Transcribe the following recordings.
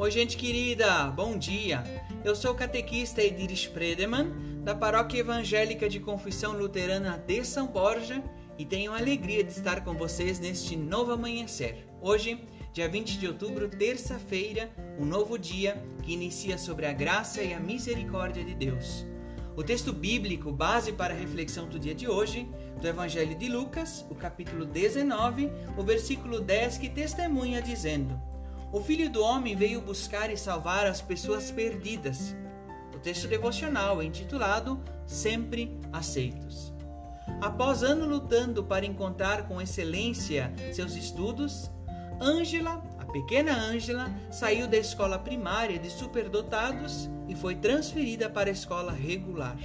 Oi, gente querida, bom dia. Eu sou o catequista Edir Spredeman, da Paróquia Evangélica de Confissão Luterana de São Borja, e tenho a alegria de estar com vocês neste novo amanhecer. Hoje, dia 20 de outubro, terça-feira, um novo dia que inicia sobre a graça e a misericórdia de Deus. O texto bíblico base para a reflexão do dia de hoje, do Evangelho de Lucas, o capítulo 19, o versículo 10, que testemunha dizendo: O Filho do Homem veio buscar e salvar as pessoas perdidas. O texto devocional é intitulado Sempre Aceitos. Após ano lutando para encontrar com excelência seus estudos, Ângela, a pequena Ângela, saiu da escola primária de superdotados e foi transferida para a escola regular.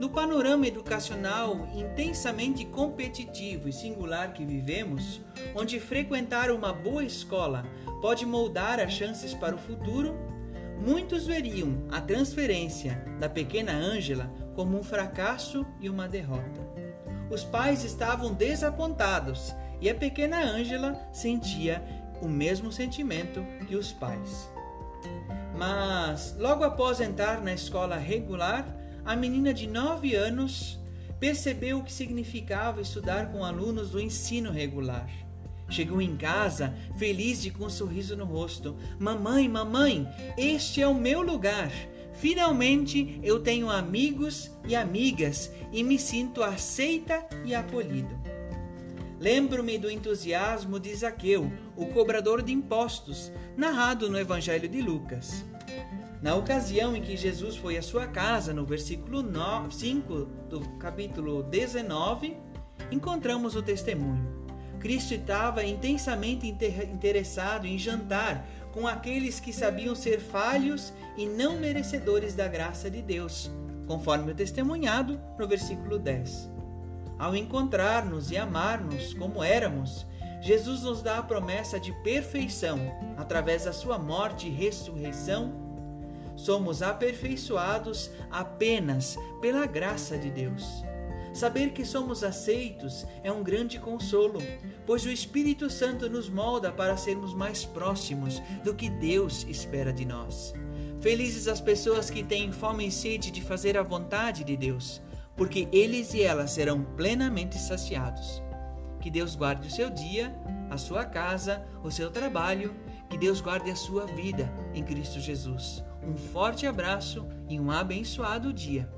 No panorama educacional intensamente competitivo e singular que vivemos, onde frequentar uma boa escola pode moldar as chances para o futuro, muitos veriam a transferência da pequena Ângela como um fracasso e uma derrota. Os pais estavam desapontados e a pequena Ângela sentia o mesmo sentimento que os pais. Mas, logo após entrar na escola regular, a menina de 9 anos percebeu o que significava estudar com alunos do ensino regular. Chegou em casa, feliz e com um sorriso no rosto. Mamãe, mamãe, este é o meu lugar. Finalmente eu tenho amigos e amigas e me sinto aceita e acolhido. Lembro-me do entusiasmo de Zaqueu, o cobrador de impostos, narrado no Evangelho de Lucas. Na ocasião em que Jesus foi à sua casa, no versículo 5 do capítulo 19, encontramos o testemunho. Cristo estava intensamente interessado em jantar com aqueles que sabiam ser falhos e não merecedores da graça de Deus, conforme o testemunhado no versículo 10. Ao encontrar-nos e amar-nos como éramos, Jesus nos dá a promessa de perfeição através da sua morte e ressurreição. Somos aperfeiçoados apenas pela graça de Deus. Saber que somos aceitos é um grande consolo, pois o Espírito Santo nos molda para sermos mais próximos do que Deus espera de nós. Felizes as pessoas que têm fome e sede de fazer a vontade de Deus porque eles e elas serão plenamente saciados. Que Deus guarde o seu dia, a sua casa, o seu trabalho, que Deus guarde a sua vida em Cristo Jesus. Um forte abraço e um abençoado dia.